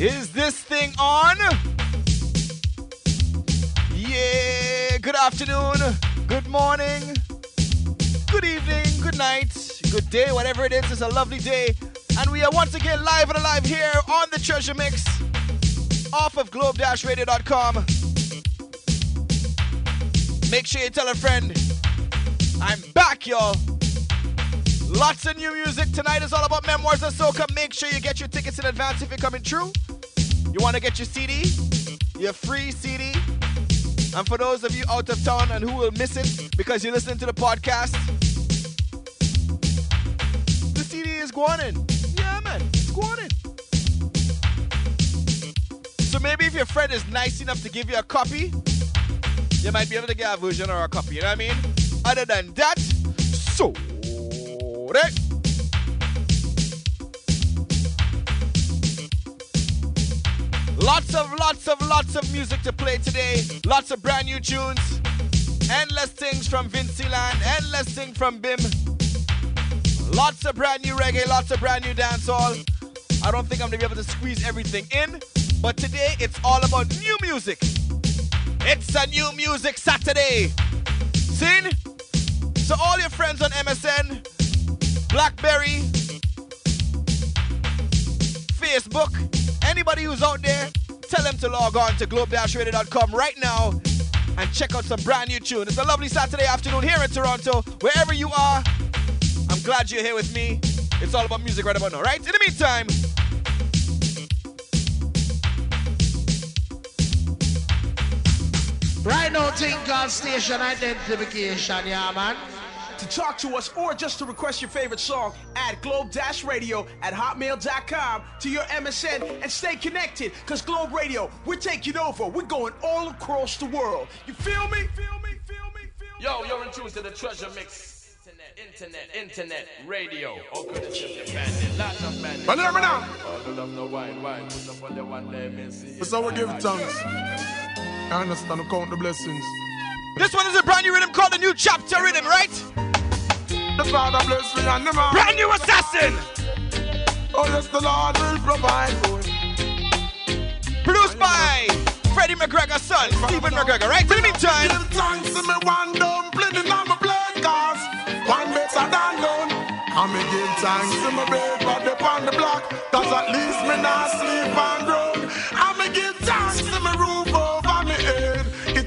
Is this thing on? Yeah, good afternoon, good morning, good evening, good night, good day, whatever it is, it's a lovely day. And we are once again live and alive here on the Treasure Mix off of globe-radio.com. Make sure you tell a friend. I'm back, y'all. Lots of new music. Tonight is all about Memoirs of Soca. Make sure you get your tickets in advance if you're coming through. You want to get your CD? Your free CD? And for those of you out of town and who will miss it because you're listening to the podcast, the CD is going in. Yeah, man, it's going in. So maybe if your friend is nice enough to give you a copy, you might be able to get a version or a copy. You know what I mean? Other than that, so that. Lots of, lots of, lots of music to play today. Lots of brand new tunes. Endless things from Vincy Land. Endless things from Bim. Lots of brand new reggae. Lots of brand new dancehall. I don't think I'm gonna be able to squeeze everything in, but today it's all about new music. It's a new music Saturday. Seen? So all your friends on MSN, Blackberry, Facebook, anybody who's out there, tell them to log on to globe-radio.com right now and check out some brand new tune. It's a lovely Saturday afternoon here in Toronto. Wherever you are, I'm glad you're here with me. It's all about music right about now, right? In the meantime, Right now, think on station identification, yeah, man. To talk to us or just to request your favorite song, add globe-radio at hotmail.com to your MSN and stay connected. Cause Globe Radio, we're taking over. We're going all across the world. You feel me? Feel me? Feel me? Feel me? Yo, you're in tune to the treasure mix. Internet, internet, internet, radio. Oh, good, it's just a bandit. Lots of bandits. But hear me. All the no wine, wine. Put up on the one, let me see. That's how we give thanks. I understand, count the blessings. this one is a brand new rhythm called the New Chapter Rhythm, right? The Father bless me and the man. Brand new assassin! Oh, yes, the Lord will provide for Produced by Freddie McGregor's son, Stephen McGregor, right? The meantime, Give thanks to me one dumpling in my plate, cause one better than none. And me give thanks to my bed, but the block, cause at least me not sleep and run.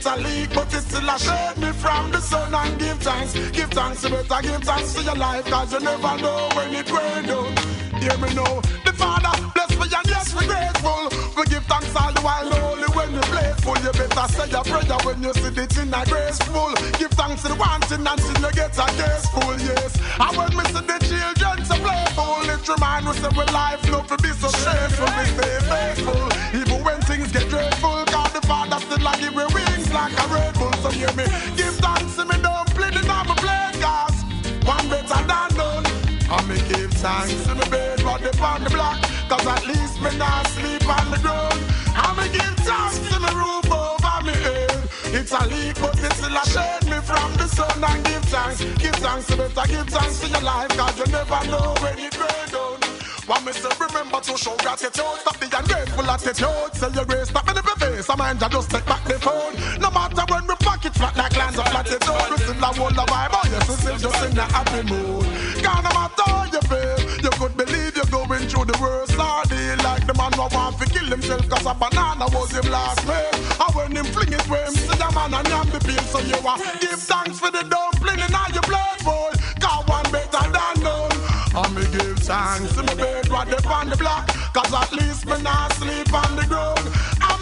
It's a leak, but it's still a shade me from the sun and give thanks. Give thanks to better, give thanks to your life, cause you never know when it will down. Hear me now, the Father bless me and yes, we grateful. We give thanks all the while, only when you're playful. You better say your prayer when you see the thing a graceful. Give thanks to the one thing until you get a case full, yes. And when me see the children so playful, it remind me say we life no to be so shameful. We stay faithful, even when things get dreadful. God the Father still a give like a Red Bull. So hear me, give thanks to me, don't play the number play, cause one better than none. And me give thanks to me bed, but they on the block. Cause at least me not sleep on the ground. And me give thanks to me roof over me head. It's a leak, but it still a shade me from the sun. And give thanks, give thanks to better, give thanks to your life. Cause you never know when it go down. One me say remember to show gratitude Stop the ungrateful attitude Say your grace, stop in the face. I mind you just take back the phone. No matter when we pocket flat like lands of platitude We still a hold the vibe Oh yes, we still just in the happy mood. Cause no matter how you feel You could believe you're going through the worst ordeal Like the man who want to kill himself Cause a banana was him last meal. And when him fling it where him see the man and yam the peel So you a give thanks for the dumpling in all your blood boy. Cause one better than none. And me thanks to my bed what they on the block Cause at least me not sleep on the ground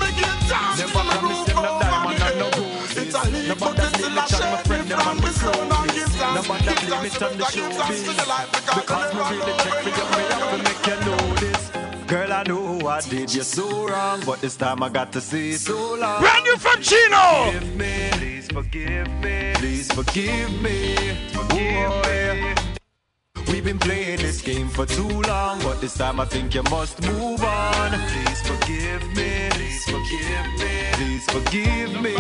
me give thanks to my roof over me head It's a leak but it's still a shade me from the sun And give thanks, give thanks to better, give thanks to the life Because, you never know when you're going make you know this. Girl, I know I did you so wrong, but this time I got to see so long. brand new from Chino! Forgive me, please forgive me, please forgive me, forgive me. We We've been playing this game for too long, but this time I think you must move on. Please forgive me. Please forgive me. Please forgive me.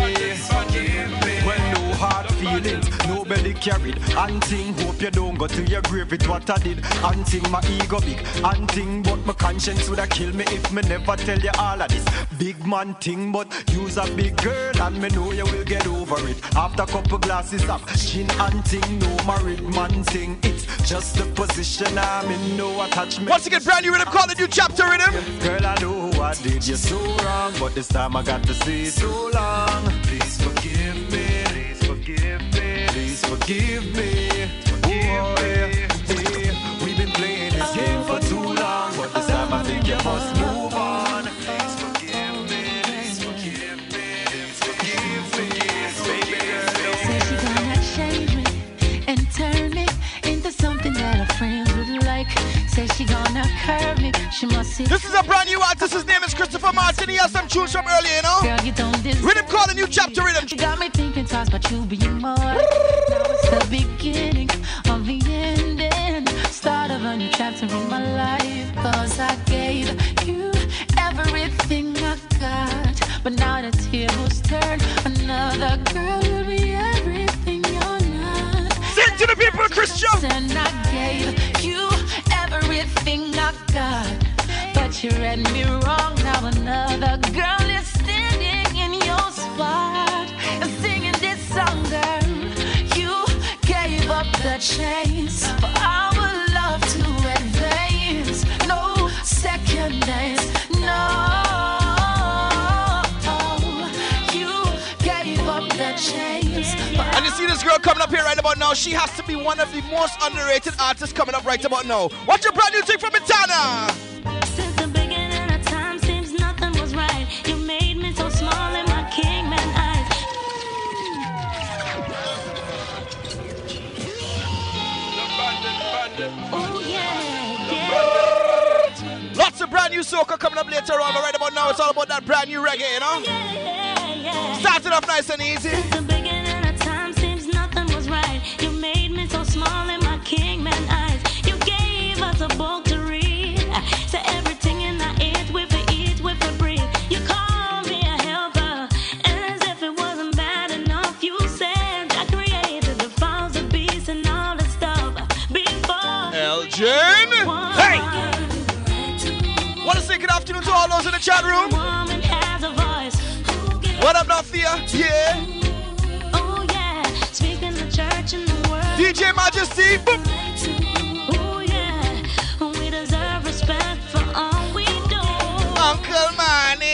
When no hard feelings, nobody carried. Hunting, hope you don't go to your grave with what I did. Hunting, my ego big. Hunting, but my conscience would have killed me if me never tell you all of this. Big man thing, but you's a big girl, and me know you will get over it. After couple glasses of gin and ting, no married man thing. It's just the position I'm in, no attachment. Once again, brand new rhythm, call a new chapter rhythm. Girl, I know I did you so wrong, but this time I got to stay so long. Please forgive me. Please forgive me. Please forgive me. Me. She must see. This is a brand new artist. His name is Christopher Martin. He has some tunes from earlier, you know. Girl, you don't Rhythm call a new chapter rhythm. You got me thinking twice about you being more. Now it's the beginning of the ending. Start of a new chapter in my life. Cause I gave you everything I got. But now the tables turn. Another girl will be everything you're not. Sing to the people, Christian. And I gave But you read me wrong. Now another girl this girl coming up here right about now. She has to be one of the most underrated artists coming up right about now. What's your brand new thing from Etana? Since the beginning of time, seems nothing was right. You made me so small in my kingman eyes. Oh yeah, yeah, Lots of brand new soca coming up later on, but right about now it's all about that brand new reggae, you know? yeah, yeah. Starting off nice and easy. Chat room? Woman has a voice. What up, Northia? Yeah. DJ Majesty. Boop. Yeah, we deserve respect for all we do. Uncle Manny.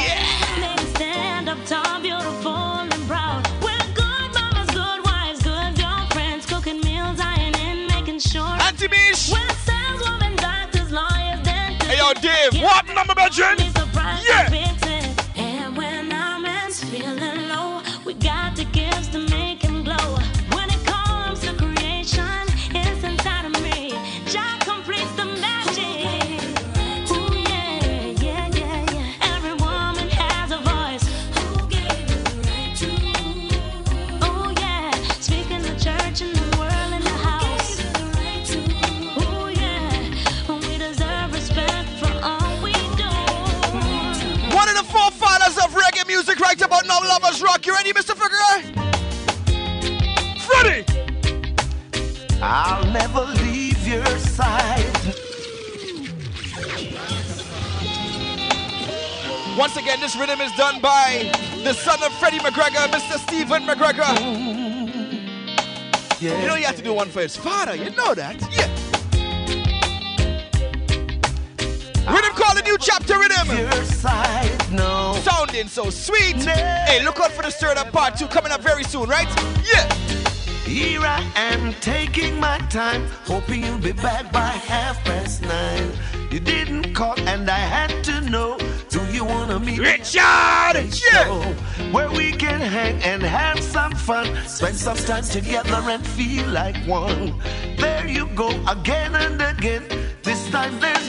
Yeah. Ladies stand up tall, beautiful and proud. We're good mamas, good wives, good girlfriends, cooking meals, ironing, making sure. Auntie Mish. We're saleswomen, doctors, lawyers, dentists. Hey, yo, Dave. What number, Benjamin? I'll never leave your side. Once again, this rhythm is done by the son of Freddie McGregor, Mr. Stephen McGregor. Yeah. You know he had to do one for his father. You know that? Yeah. Rhythm called a new chapter rhythm. Your side, no. Sounding so sweet. Hey, look out for the stirred up part two coming up very soon, right? Yeah. Here I am taking my time, hoping you'll be back by half past nine. You didn't call, and I had to know. Do you wanna meet Richard! Yeah. where we can hang and have some fun, spend some time together and feel like one. There you go again and again. This time there's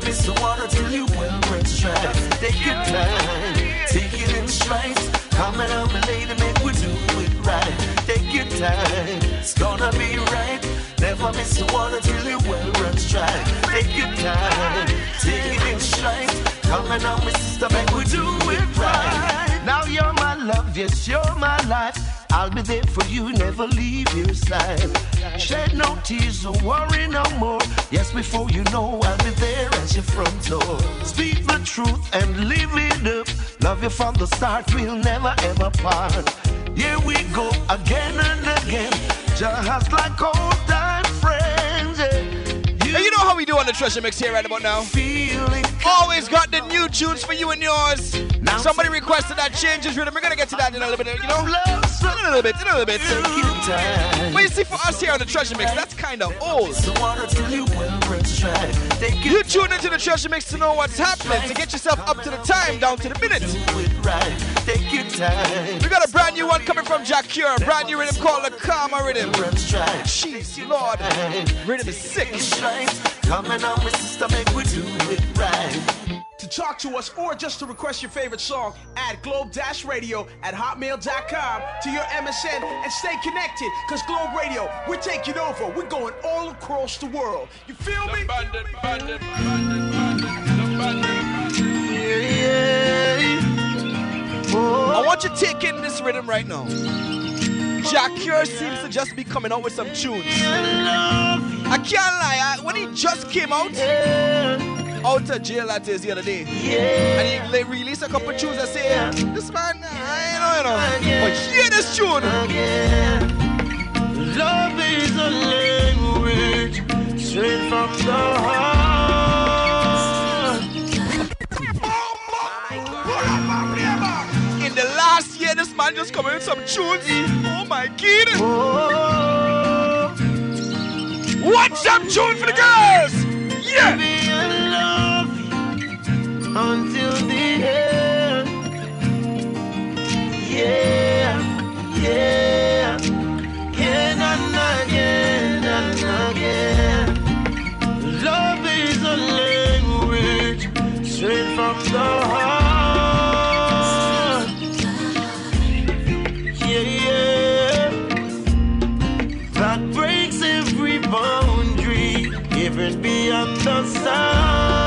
Never miss the one until you run stride. Take your time. Take it in strides. Come and help me, lady, make we do it right. Take your time. It's gonna be right. Never miss the one until you well run stride. Take your time. Take it in strides. Come and help me, sister, make we do it right. Now you're my love, yes, you're my life. I'll be there for you, never leave your side. Shed no tears, don't worry no more. Yes, before you know, I'll be there at your front door. Speak the truth and live it up. Love you from the start, we'll never ever part. Here we go again and again, just like old time friends. yeah. And you know how we do on the treasure mix here right about now. Feeling Always got the new tunes for you and yours. Somebody requested that changes rhythm. We're gonna get to that in a little bit, you know? In a little bit, in a little bit. But you see, for us here on the treasure mix, that's kind of old. You tune into the treasure mix to know what's happening, to get yourself up to the time, down to the minute. It right. Take your time. We got a brand new one coming from Jah Cure, a brand new rhythm called the Karma Rhythm. Run stride. Jeez, Lord, rhythm is sick. Coming on, my sister, make we do it right. To talk to us or just to request your favorite song, add Globe-Radio at hotmail.com to your MSN and stay connected. Cause Globe Radio, we're taking over. We're going all across the world. You feel me? I want you to take in this rhythm right now. Jah Cure seems to just be coming out with some tunes. I can't lie, I, when he just came out, out of jail that is the other day, and he like, released a couple tunes that say, this man, I know, you know, but hear this tune. Love is a language straight from the heart. Man just coming with some tunes. Oh my kid. What's some tune for the girls? Yeah. until the end. Yeah, yeah. Love is a language straight from the heart. Even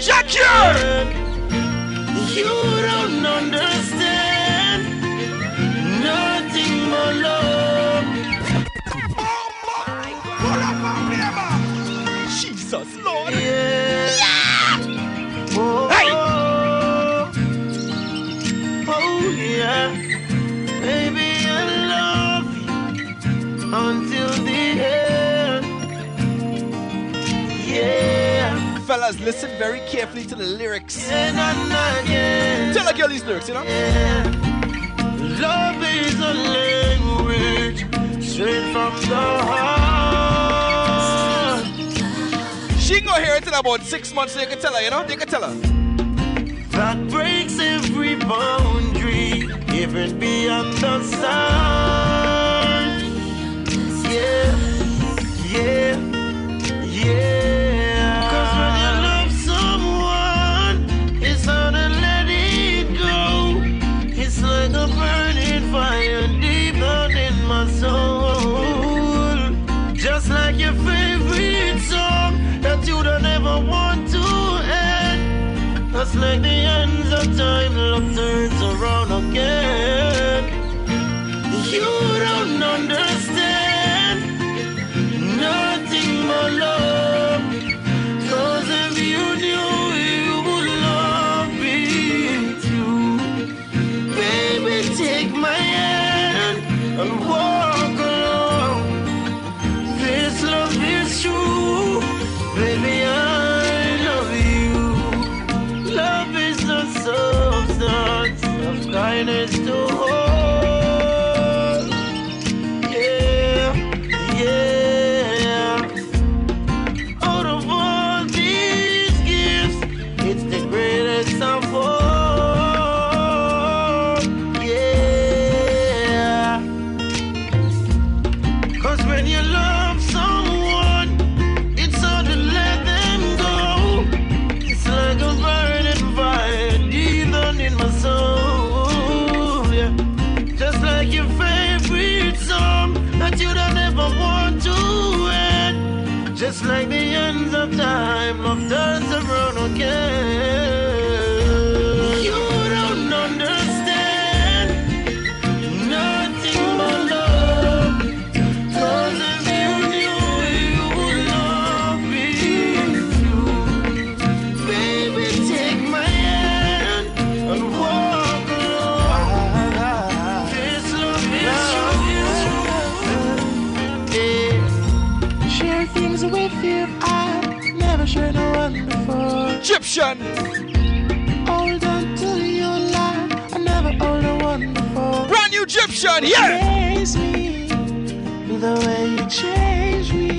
Jack. Fellas, listen very carefully to the lyrics. And again. Tell a girl these lyrics, you know? Love is a language straight from the heart. She gonna hear it in about six months, so you can tell her, you know? You can tell her. That breaks every boundary, even beyond the sun. Yeah, yeah, yeah. Just with you I never shared no one before. Egyptian. Hold on to your life. I never hold no one before. Brand new Egyptian, yeah. Amaze me the way you change me.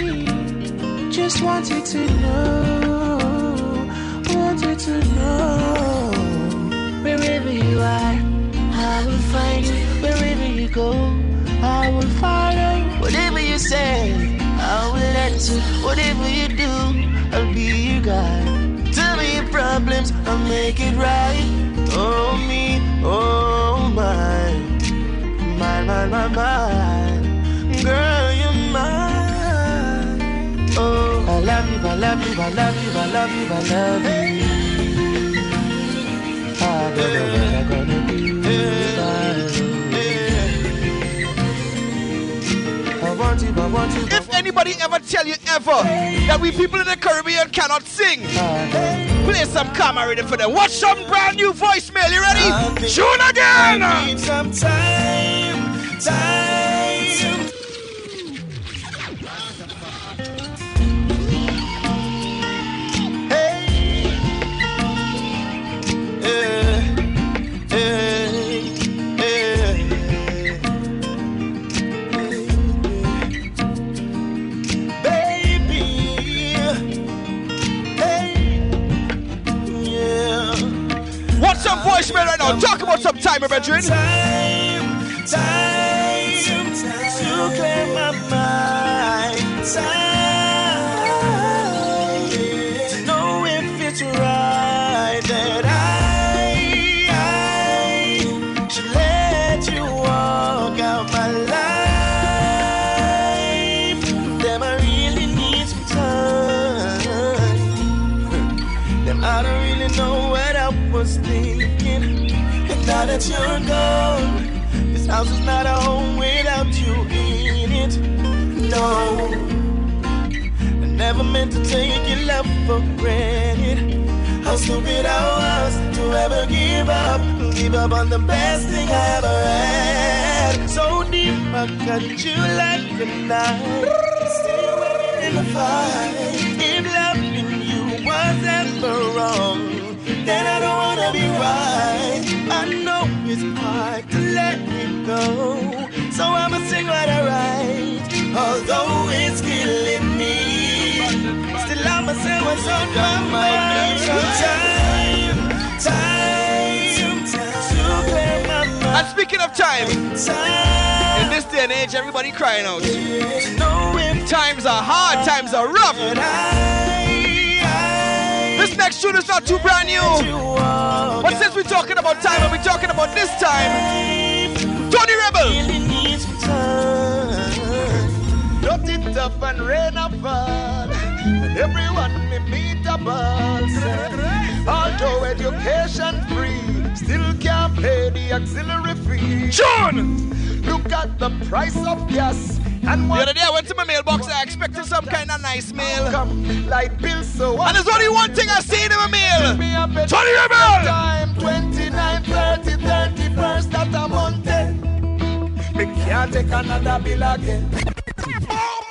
Just wanted to know, wanted to know. Wherever you are, I will find you. Wherever you go, I will follow. Whatever you say, I will answer. Whatever you do, I'll be your guide. Tell me your problems, I'll make it right. Oh me, oh my, my, my, my, my. Girl, you're mine. Oh, I love you, I love you, I love you, I love you, I love you. I don't know what I'm gonna do. I want you, I want you. Anybody ever tell you ever that we people in the Caribbean cannot sing, play some ready for them. Watch some brand new voicemail. You ready? Tune again. Voicemail right now. Talk about some time, brethren. Time, time to clear my mind. Time that you're gone, this house is not a home without you in it. No, I never meant to take your love for granted. How stupid I was to ever give up, give up on the best thing I ever had. So deep, I cut you like a knife. Still wearing in the fight. If loving you was ever wrong, then I don't wanna be right. I know it's hard to let it go, so I'ma sing what I write. Although it's killing me, still I'ma say what's on my mind. Time, time, to clear my mind. And speaking of time, in this day and age, everybody crying out. Times are hard, times are rough. This next tune is not too brand new. But since we're talking about time and we're talking about this time, Tony Rebel. Not it up and rain a fall, and everyone me meet a ball. Although education free, still can't pay the auxiliary fee. John, look at the price of gas. And The other day I went to my mailbox, I expected some kind of nice mail. Light bill, so And there's only one thing I see in my mail. Tony Rebel! Time 29, 30, 31st that a month. Me can't take another bill again. Oh,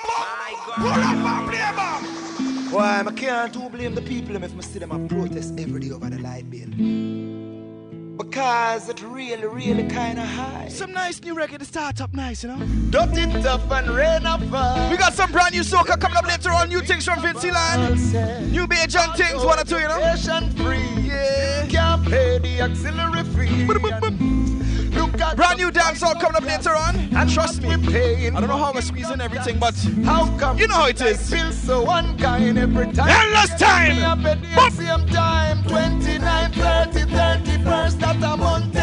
Why, I can't do blame the people if I see them a protest every day over the light bill. But Cause it really, really kinda high. Some nice new record to start up nice, you know. Dirty tough and rain of fire. We got some brand new soca coming up later on. New things from Vincy Land. New Beige and things, one or two, you know. Free. Yeah. Can't pay the auxiliary fee. Brand new dance dancehall coming up later on. and Trust me. I don't know how we're squeezing everything, but How come You know how it is. Feel so unkind every time. Endless time. Up at the same time. 29, 30, 31st that a month.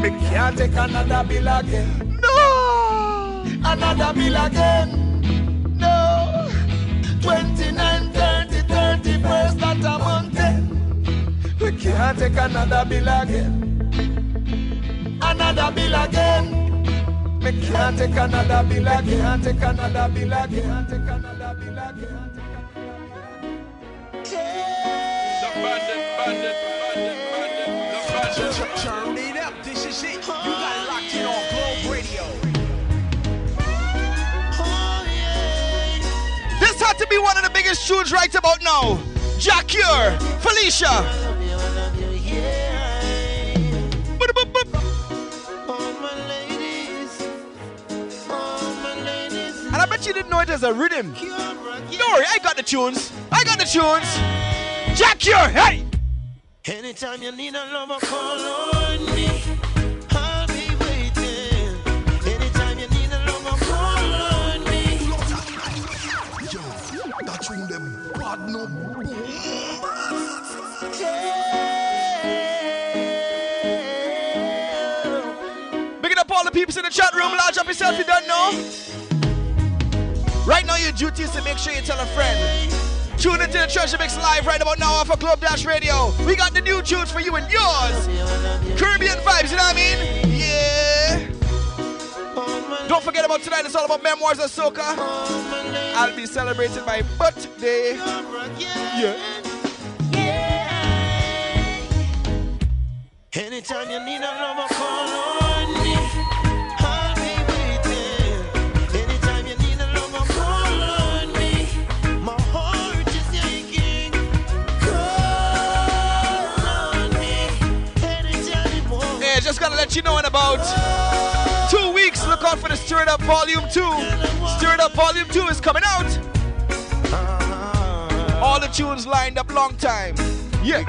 Me can't take another bill again. no. Another bill again. No. 29, 30, 31st that a month. We can't take another bill again. Another bill again. Me can't take another bill again. Can't take another bill again. Can't take another bill again. Turn it up, this is it. You got locked in on Globe Radio. This had to be one of the biggest tunes right about now. Jah Cure, Felicia. Didn't know it as a rhythm. Don't worry, I got the tunes. I got the tunes. Jah Cure, hey! Anytime you need a lover, call on me. I'll be waiting. Anytime you need a lover, call on me. Yo, that tune them bad no Bigging up all the peeps in the chat room. Large up yourself, you don't know. Right now, your duty is to make sure you tell a friend. Tune into the Treasure Mix live right about now off of Globe Dash Radio. We got the new tunes for you and yours. Caribbean vibes, you know what I mean? Yeah. Don't forget about tonight. It's all about memoirs of soca. I'll be celebrating my birthday. Yeah. Anytime you need a lover, call let you know in about two weeks. Look out for the Stir It Up Volume 2. Stir It Up Volume 2 is coming out. All the tunes lined up long time. Yeah.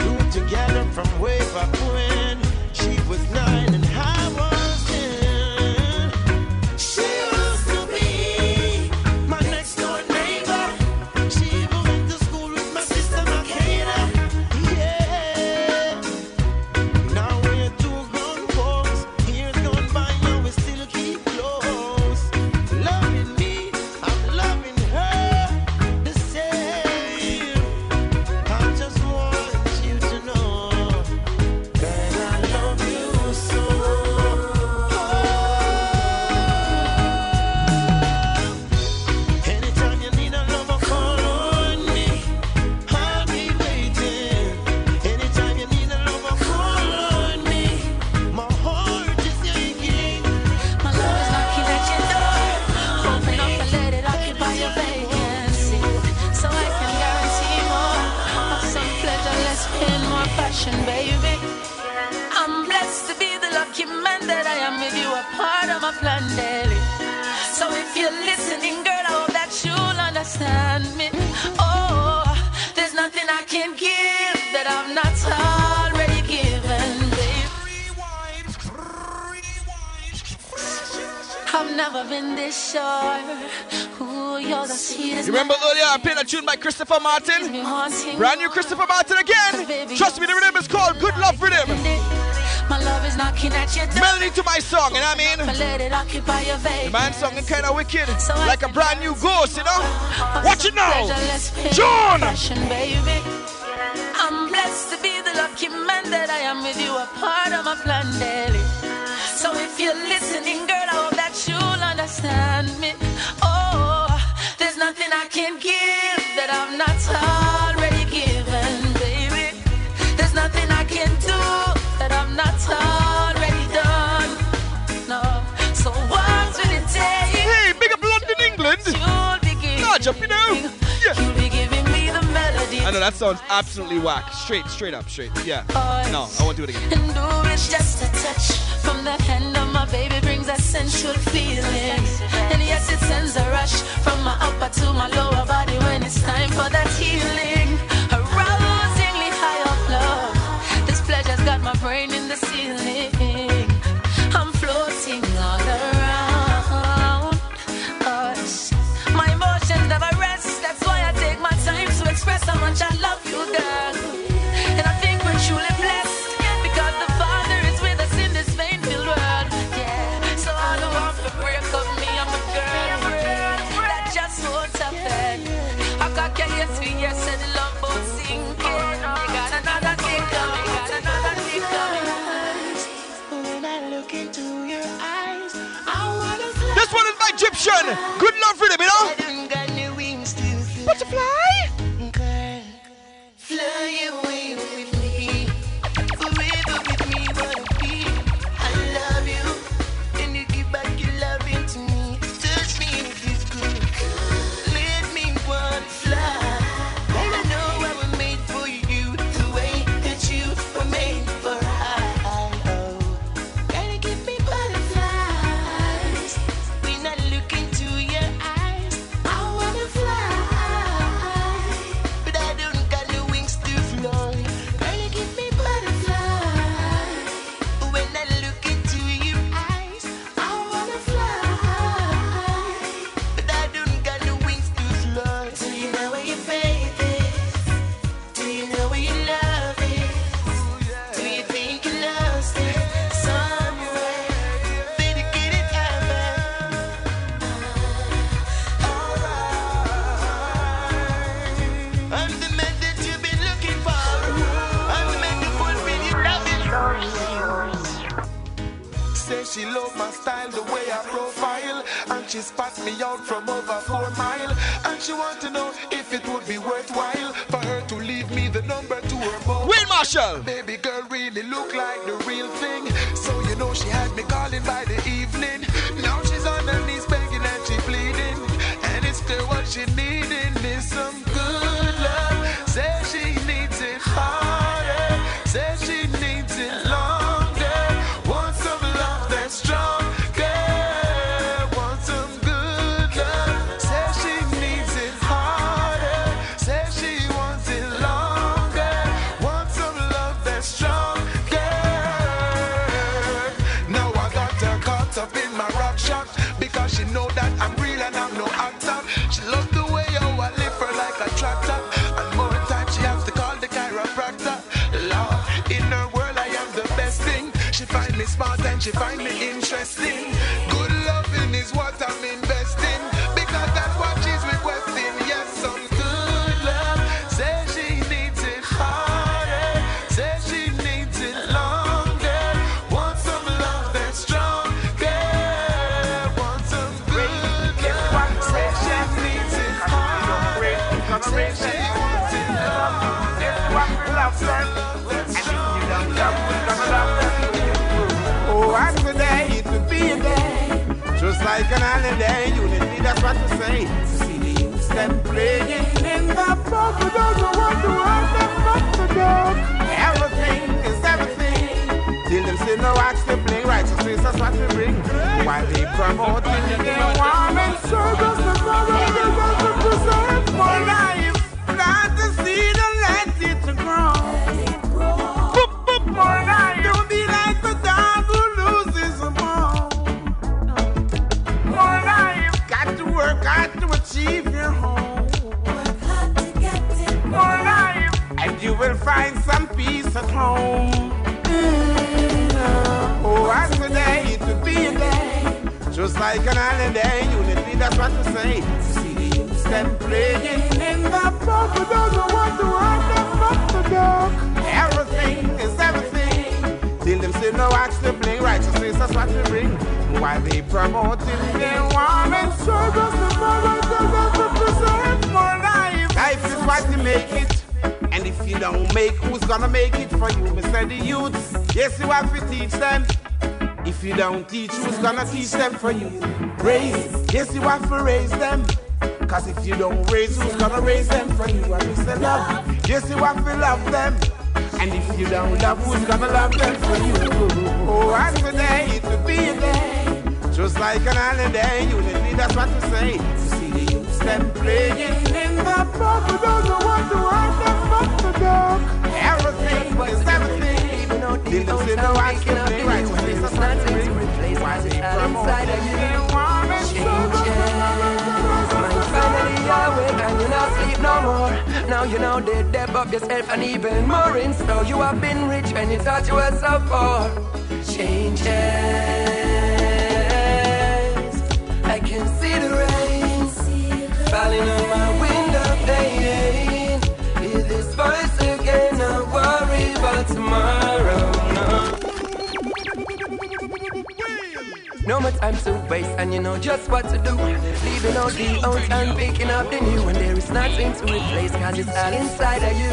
I'm not already given, babe. I've never been this sure. Ooh, you're the sweetest. You remember earlier I played a tune by Christopher Martin? Brand new Christopher Martin again. Trust me, the rhythm is called Good Love Rhythm. My love is knocking at your door. Melody to my song, you know what I mean? let it occupy your The vein. man song is kind of wicked, So like a brand new ghost, you know? Watch it now. pleasure, less pain, John! Blessed to be the lucky man that I am with you, a part of my plan daily. So if you're listening, girl, I hope that you'll understand me. Oh, there's nothing I can give that I'm not already given, baby. There's nothing I can do that I'm not already done. No. So what will it take? Hey, big up London, England. You'll be giving Large up, you know? I know that sounds absolutely whack. Straight, straight up, straight. Yeah. No, I won't do it again. And just a touch from the hand of my baby brings a sensual feeling. And yes, it sends a rush from my upper to my lower body when it's time for that healing. Arousingly high of love. This pleasure's got my brain in the ceiling. Good love for them, you know? She want to know if it would be worthwhile For her to leave me the number to her mobile. Wayne Marshall. Baby girl really look like the real thing. So you know she had me calling by the evening. Now she's on her knees begging and she pleading. And it's still what she needing she find me interesting like an holiday. Unity, that's what to say. To see the youths them playing in the pub, but doesn't want to want them up the dog. Everything is everything. Till them say no axe they bling righteousness, that's what we bring. While they promoting their Just like an holiday, unity, that's what to say. The youths them playing in the pub, but doesn't want to want them up the dog. Everything is everything. Till them say no axe to bling righteousness, that's what we bring. While they promoting their warm and service, the mother doesn't to preserve more life. Life is what you make it. And if you don't make, who's gonna make it for you? Me say the youths. Yes, you have to teach them. If you don't teach, who's gonna teach them for you? Raise, yes, you have to raise them. Cause if you don't raise, who's gonna raise them for you? And we say love, Yes, you want to love them. And if you don't love, who's gonna love them for you? Oh, and today it will be a day, just like an holiday. Unity, that's what you say. To see the youths them playing in the park, we don't know what to want them from the dark. Everything is everything. Till them see the watch them play right. It's nothing to replace why they promote Finally awake and you not sleep no more. Now you know they dep up yourself and even more in store. You have been rich when you thought you were so poor. Changes. I can see the rain falling on my window pane. Hear this voice again. Not worry about tomorrow. No more time to waste, and you know just what to do. Leaving out the old and picking up the new, and there is nothing to replace, cause it's all inside of you.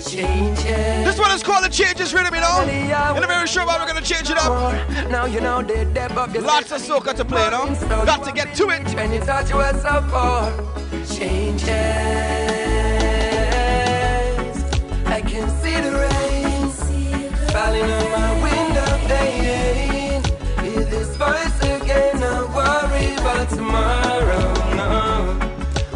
Changes. This one is called the Changes Rhythm, you know? In a very short while, we're gonna change it up. Now you know they dep up Lots of soca to play, no? Got to get to it. When you thought you were so far, changes. I can see the rain falling on my window pane. Tomorrow. No,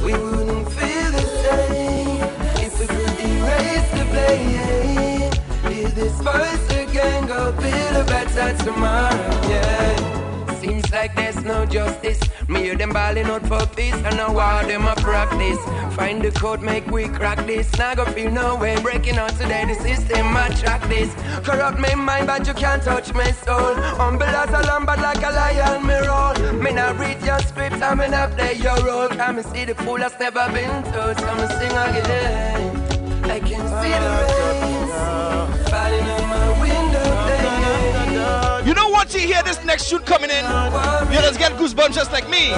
we wouldn't feel the same if we could erase the blame. Hear this voice again. Go a better tomorrow. Yeah. Seems like there's no justice. Me hear them balling out for peace, and now all them a practice. Find the code, make we crack this. Now go feel no way breaking out today. The system attract this. Corrupt me mind, but you can't touch my soul. Humble as a lamb, but like a lion, me roll. Me not read your script, I me not play your role. Come and see the fool that's never been told. So me sing again. I can see the rain falling You know once you hear this next tune coming in, you just get goosebumps just like me.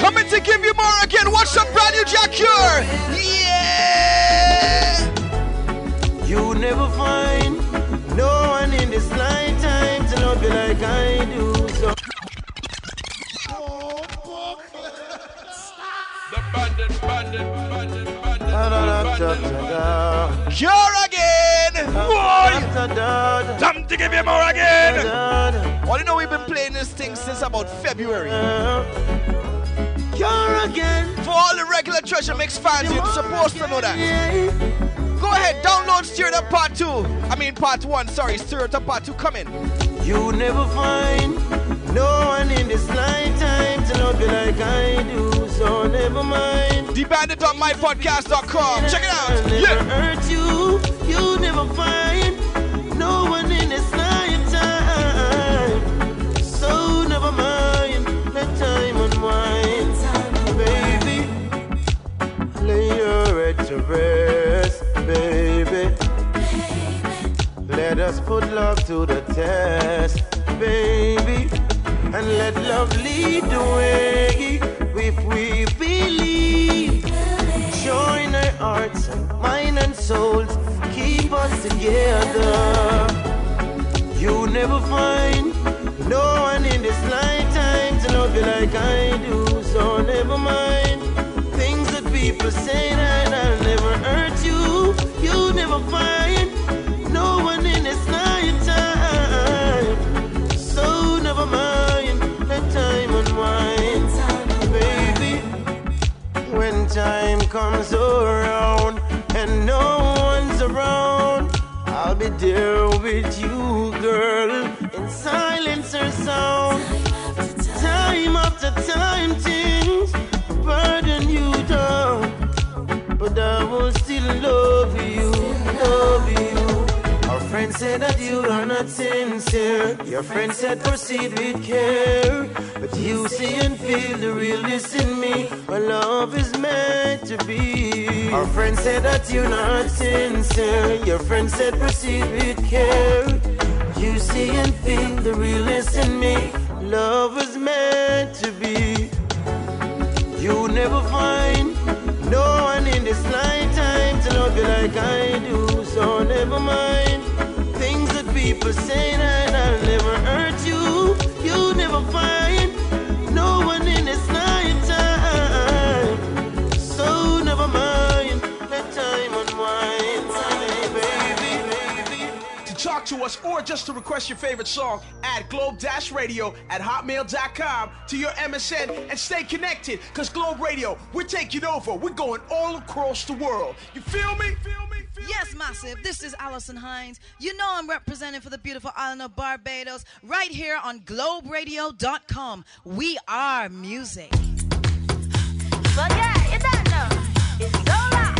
Coming to give you more again. Watch some brand new Jah Cure. Yeah. You never find no one in this lifetime to love you like I do. So The bandit, bandit, bandit, bandit, bandit. Cure again. Boy. Time to give you more again. Well, you know we've been playing this thing since about February. Cure again. For all the regular Treasure Mix fans, you're supposed to know that. Go ahead, download Stir It Up Part 2. I mean Part 1, sorry, Stir It Up Part 2 coming. You never find no one in this lifetime to love you like I do. So never mind. TheBandit.mypodcast.com. Check it out. Never Yeah. hurt you. You never find no one in this lifetime. So never mind. Let time unwind, baby. Lay your head to rest, baby. Let us put love to the test, baby. And let love lead the way if we believe. Join our hearts, mind and souls, keep us together. You never find no one in this lifetime to love you like I do, so never mind things that people say that I'll never hurt you. You never find comes around and no one's around, I'll be there with you, girl, in silence or sound. Time after time, things burden you down, but I will still love you, love you. Our friend said that you are not sincere. Your friend said proceed with care. You see and feel the realness in me. Our love is meant to be. Our friend said that you're not sincere. Your friend said proceed with care. You see and feel the realness in me. Love is meant to be. You never find no one in this lifetime to love you like I do. So never mind things that people say that talk to us, or just to request your favorite song, add globe-radio at hotmail.com to your MSN and stay connected, because Globe Radio, we're taking over. We're going all across the world. You feel me? Feel me? Feel yes, Massive. This is Alison Hinds. You know I'm representing for the beautiful island of Barbados right here on globeradio.com. We are music. Forget it, It's so loud.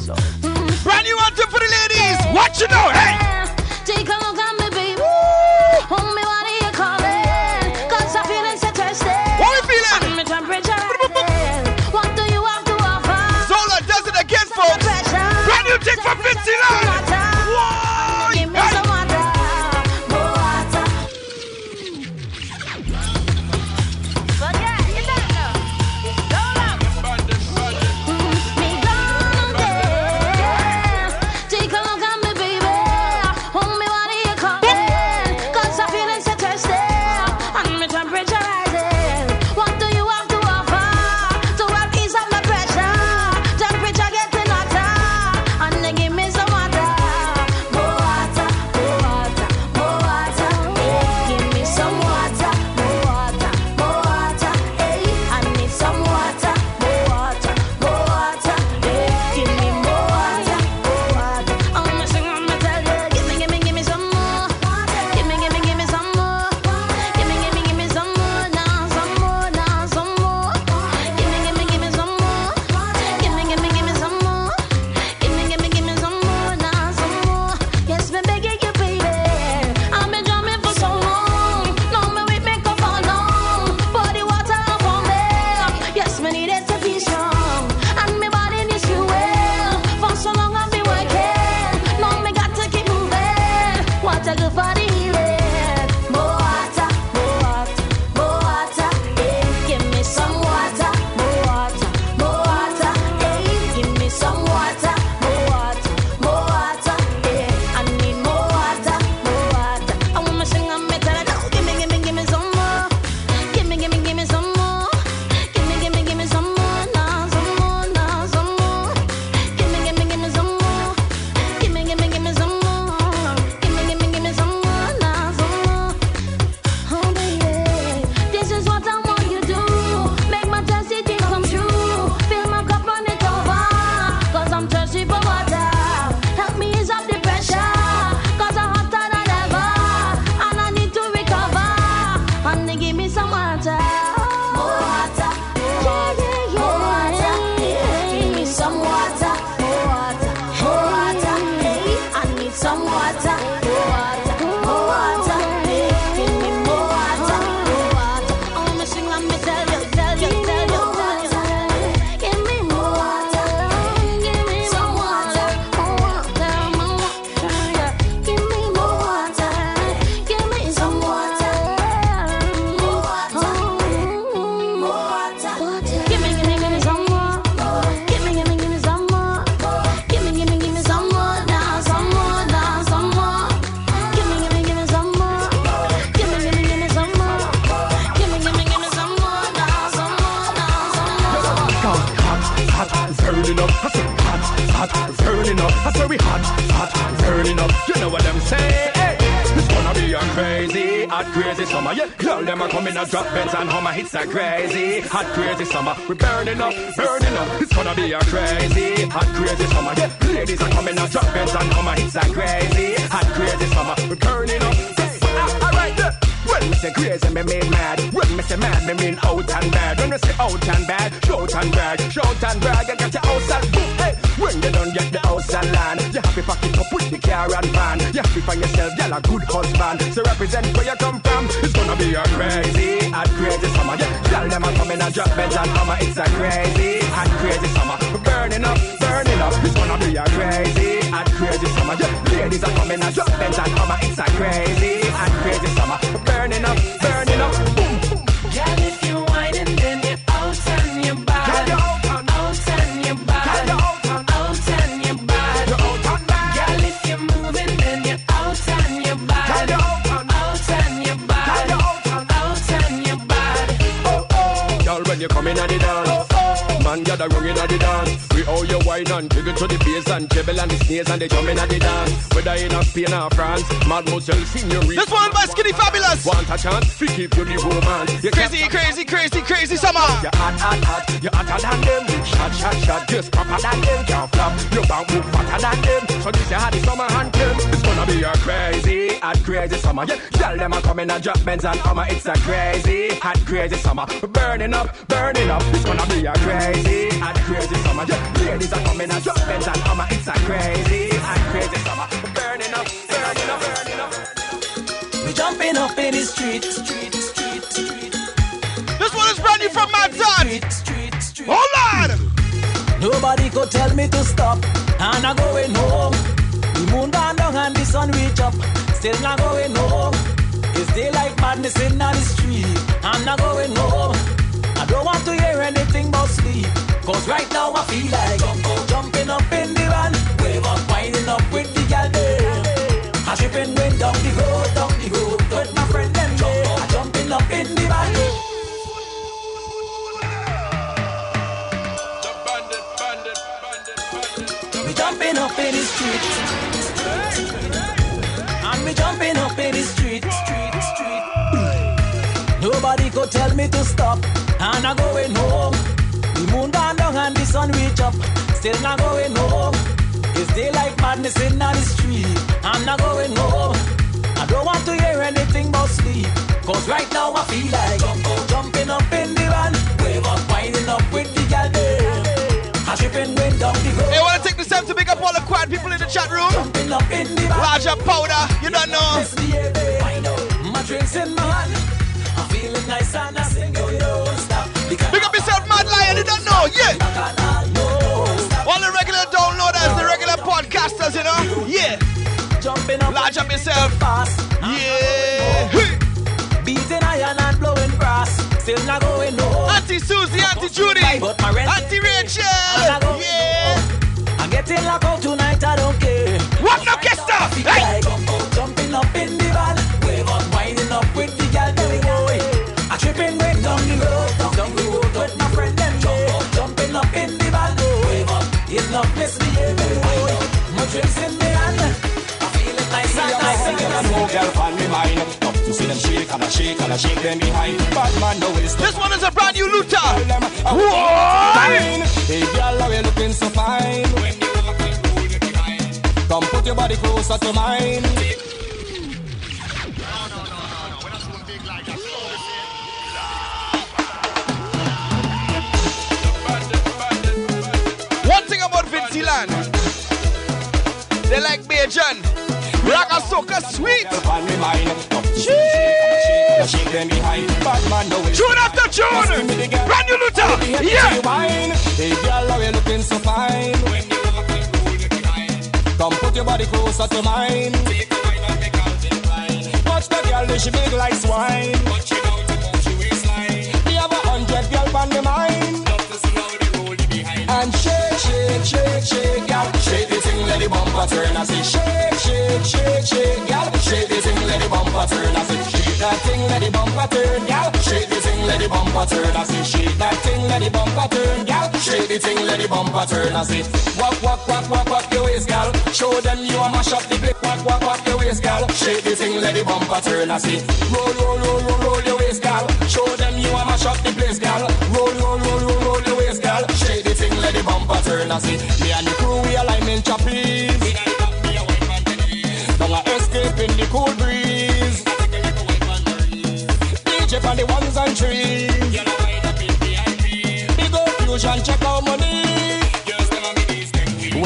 So. Brand new anthem for the ladies. What you know, hey. Come on, come on. drop Benz and Hummer. It's a crazy, hot crazy summer. Burning up, burning up. It's gonna be a crazy, hot crazy summer. Yeah, ladies are coming and drop Benz and Hummer. It's a crazy. you come in at the dance. Oh, oh. Man, gather wrong in at the dance how you whine and jiggle to the bass and dribble and the snares and the drumming and the dance. Whether in Spain or France, Mad Motel Signorita. This one by Skinny Fabulous. Want a chance? Fi keep you the romance. You Crazy, crazy, crazy, crazy summer. You hot, hot, hot. You hotter than them. Shot, shot, shot. Just proper than them. Can't flop. You bound move fatter than them. So this is how the summer anthem. It's gonna be a crazy, hot, crazy summer. Yeah, tell them I'm coming and drop Benz and Hummer. It's a crazy, hot, crazy summer. Burning up, burning up. It's gonna be a crazy, hot, crazy summer. Yeah, ladies are coming and drop Benz and Hummer. It's a crazy, hot, crazy summer. Burning up, burning up, burning up. We jumping up in the street, street, street, street. This one is brand new from Manton. Street, street. Hold on. Nobody could tell me to stop, and I'm not going home. The moon gone down and the sun reach up, still not going home. It's daylight madness in the street, I'm not going home. I don't want to hear anything but sleep, cause right now I feel like jumping up in the van, wave up, winding up with the gal there. I tripping wind down the road, down the road, with my friend them there. I jumping up in the van. We jumping up in the street. And we jumping up in the street. Street, street. Nobody could tell me to stop. And I'm going home. The moon gone down and the sun reach up. Still not going home. It's daylight madness in the street. I'm not going home. I don't want to hear anything but sleep. Cause right now I feel like jumping up in the van. Wave up, winding up with the gal. I tripping wind the road. Hey, wanna take this time to pick up all the quiet people in the chat room? Jumping up in the van. Powder, you don't know. My drinks in my hand. I'm feeling nice and I sing, yo, don't stop. Because Pick up yourself, Mad Lion, you don't know, yeah. All the regular downloaders, the regular podcasters, you know, yeah. jumping up Large up yourself, fast. yeah. Beating iron and blowing brass. Still not going home. Auntie Susie, Auntie Judy, But my rent Auntie Rachel, yeah. I'm getting locked out tonight, I don't care. What no Kesta? Hey. Jumping up in the van. Drinks in my hand. I'm feeling nice and nice and Girl, no girl on me mind. Love to see them shake and a shake and a shake them behind. Bad man, no waste. This one is a brand new Luta. What? Hey girl, how you looking so fine? Come put your body closer to mine. Behind. Bad man, no waste. Tune after tune. Brand new Luther. Yeah. Hey girl, how you looking so fine? Come put your body closer to mine. Watch the girl, she big like swine. We have a hundred girl on the mind. And shake, shake, shake, shake, girl. Let the bumper turn. I say shake, shake, shake, shake, girl. Shake the thing, let the bumper turn. I say shake that thing, let the bumper turn, girl. Shake the thing, let the bumper turn. I say shake that thing, let the bumper turn, girl. Shake the thing, let the bumper turn. I say walk, walk, walk, walk, walk your waist, girl. Show them you a mash up the place. Walk, walk, walk your waist, girl. Shake the thing, let the bumper turn. I say roll, roll, roll, roll, roll your waist, girl. Show them you a mash up the place, girl. Roll, roll, roll, roll, roll your waist, girl. Shake the thing, let the bumper turn. I say me and the crew we alignment choppies. Don't a escape in the cool breeze. DJ on the ones and trees.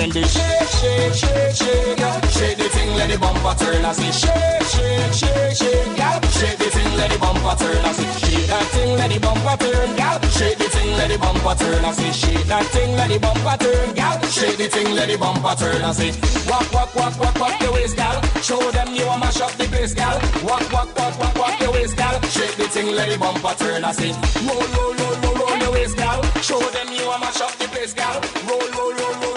When they shake, shake, shake, shake, yeah. shake the thing, let the bumper turn. I say shake, shake, shake, shake, yeah. shake the thing, let the bumper turn. I say shake that thing, let the bumper turn, yeah. shake the thing, let the bumper turn. I say shake that thing, let the bumper turn, yeah. shake the thing, let the bumper turn. I say walk, walk, walk, walk, walk your waist, gal. Show them you a mash up the place, gal. Walk, walk, walk, walk, walk your waist, gal. Shake the thing, let the bumper turn. I say roll, roll, roll, roll, roll your waist, gal. Show them you a mash up the place, gal. Roll, roll, roll, roll,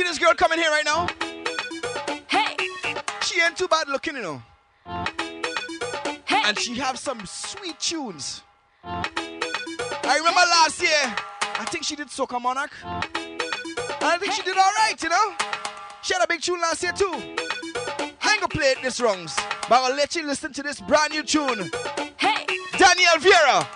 see this girl coming here right now? Hey. She ain't too bad looking, you know. Hey. And she have some sweet tunes. I remember last year, I think she did Soca Monarch. And I think hey. she did alright, you know. She had a big tune last year too. I ain't gonna play it this wrongs, but I'll let you listen to this brand new tune. Hey! Daniel Vieira!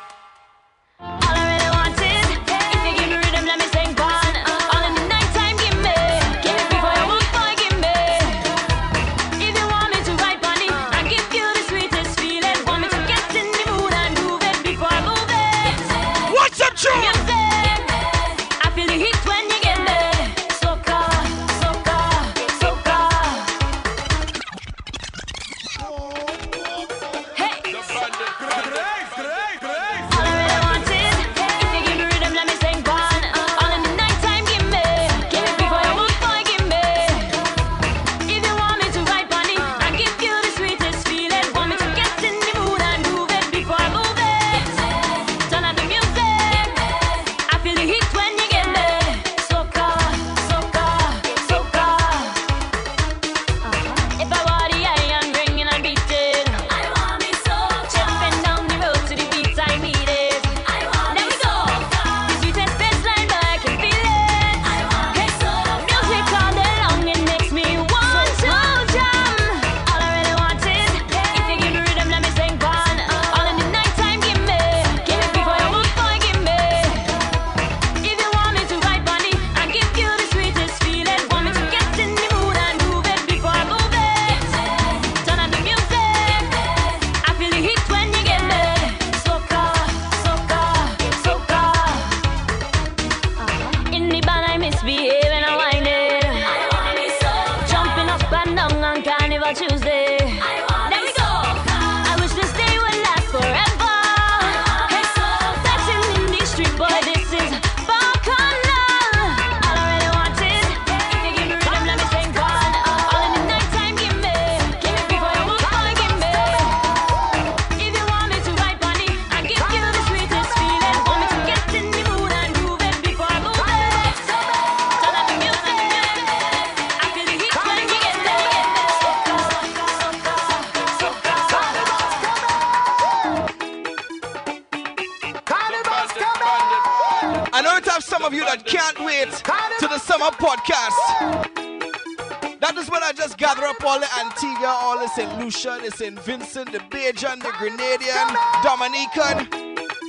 Paula, Antigua, all the St. Lucia, the St. Vincent, the Bajan, the Grenadian, Dominican.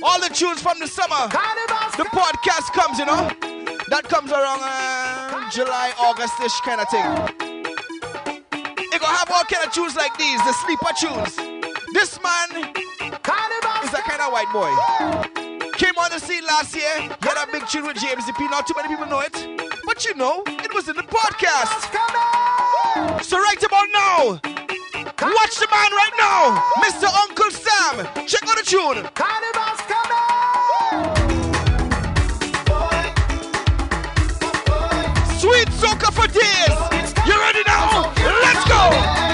All the tunes from the summer. The podcast comes, you know. That comes around uh, July, August-ish kind of thing. It gonna have all kind of tunes like these, the sleeper tunes. This man is a kind of white boy. Came on the scene last year. He had a big tune with James DP. Not too many people know it. But you know, it was in the podcast. So right about now, watch the man right now, Mr. Uncle Sam. Check out the tune. Carnival's coming. Sweet soca for days. You ready now? Let's go.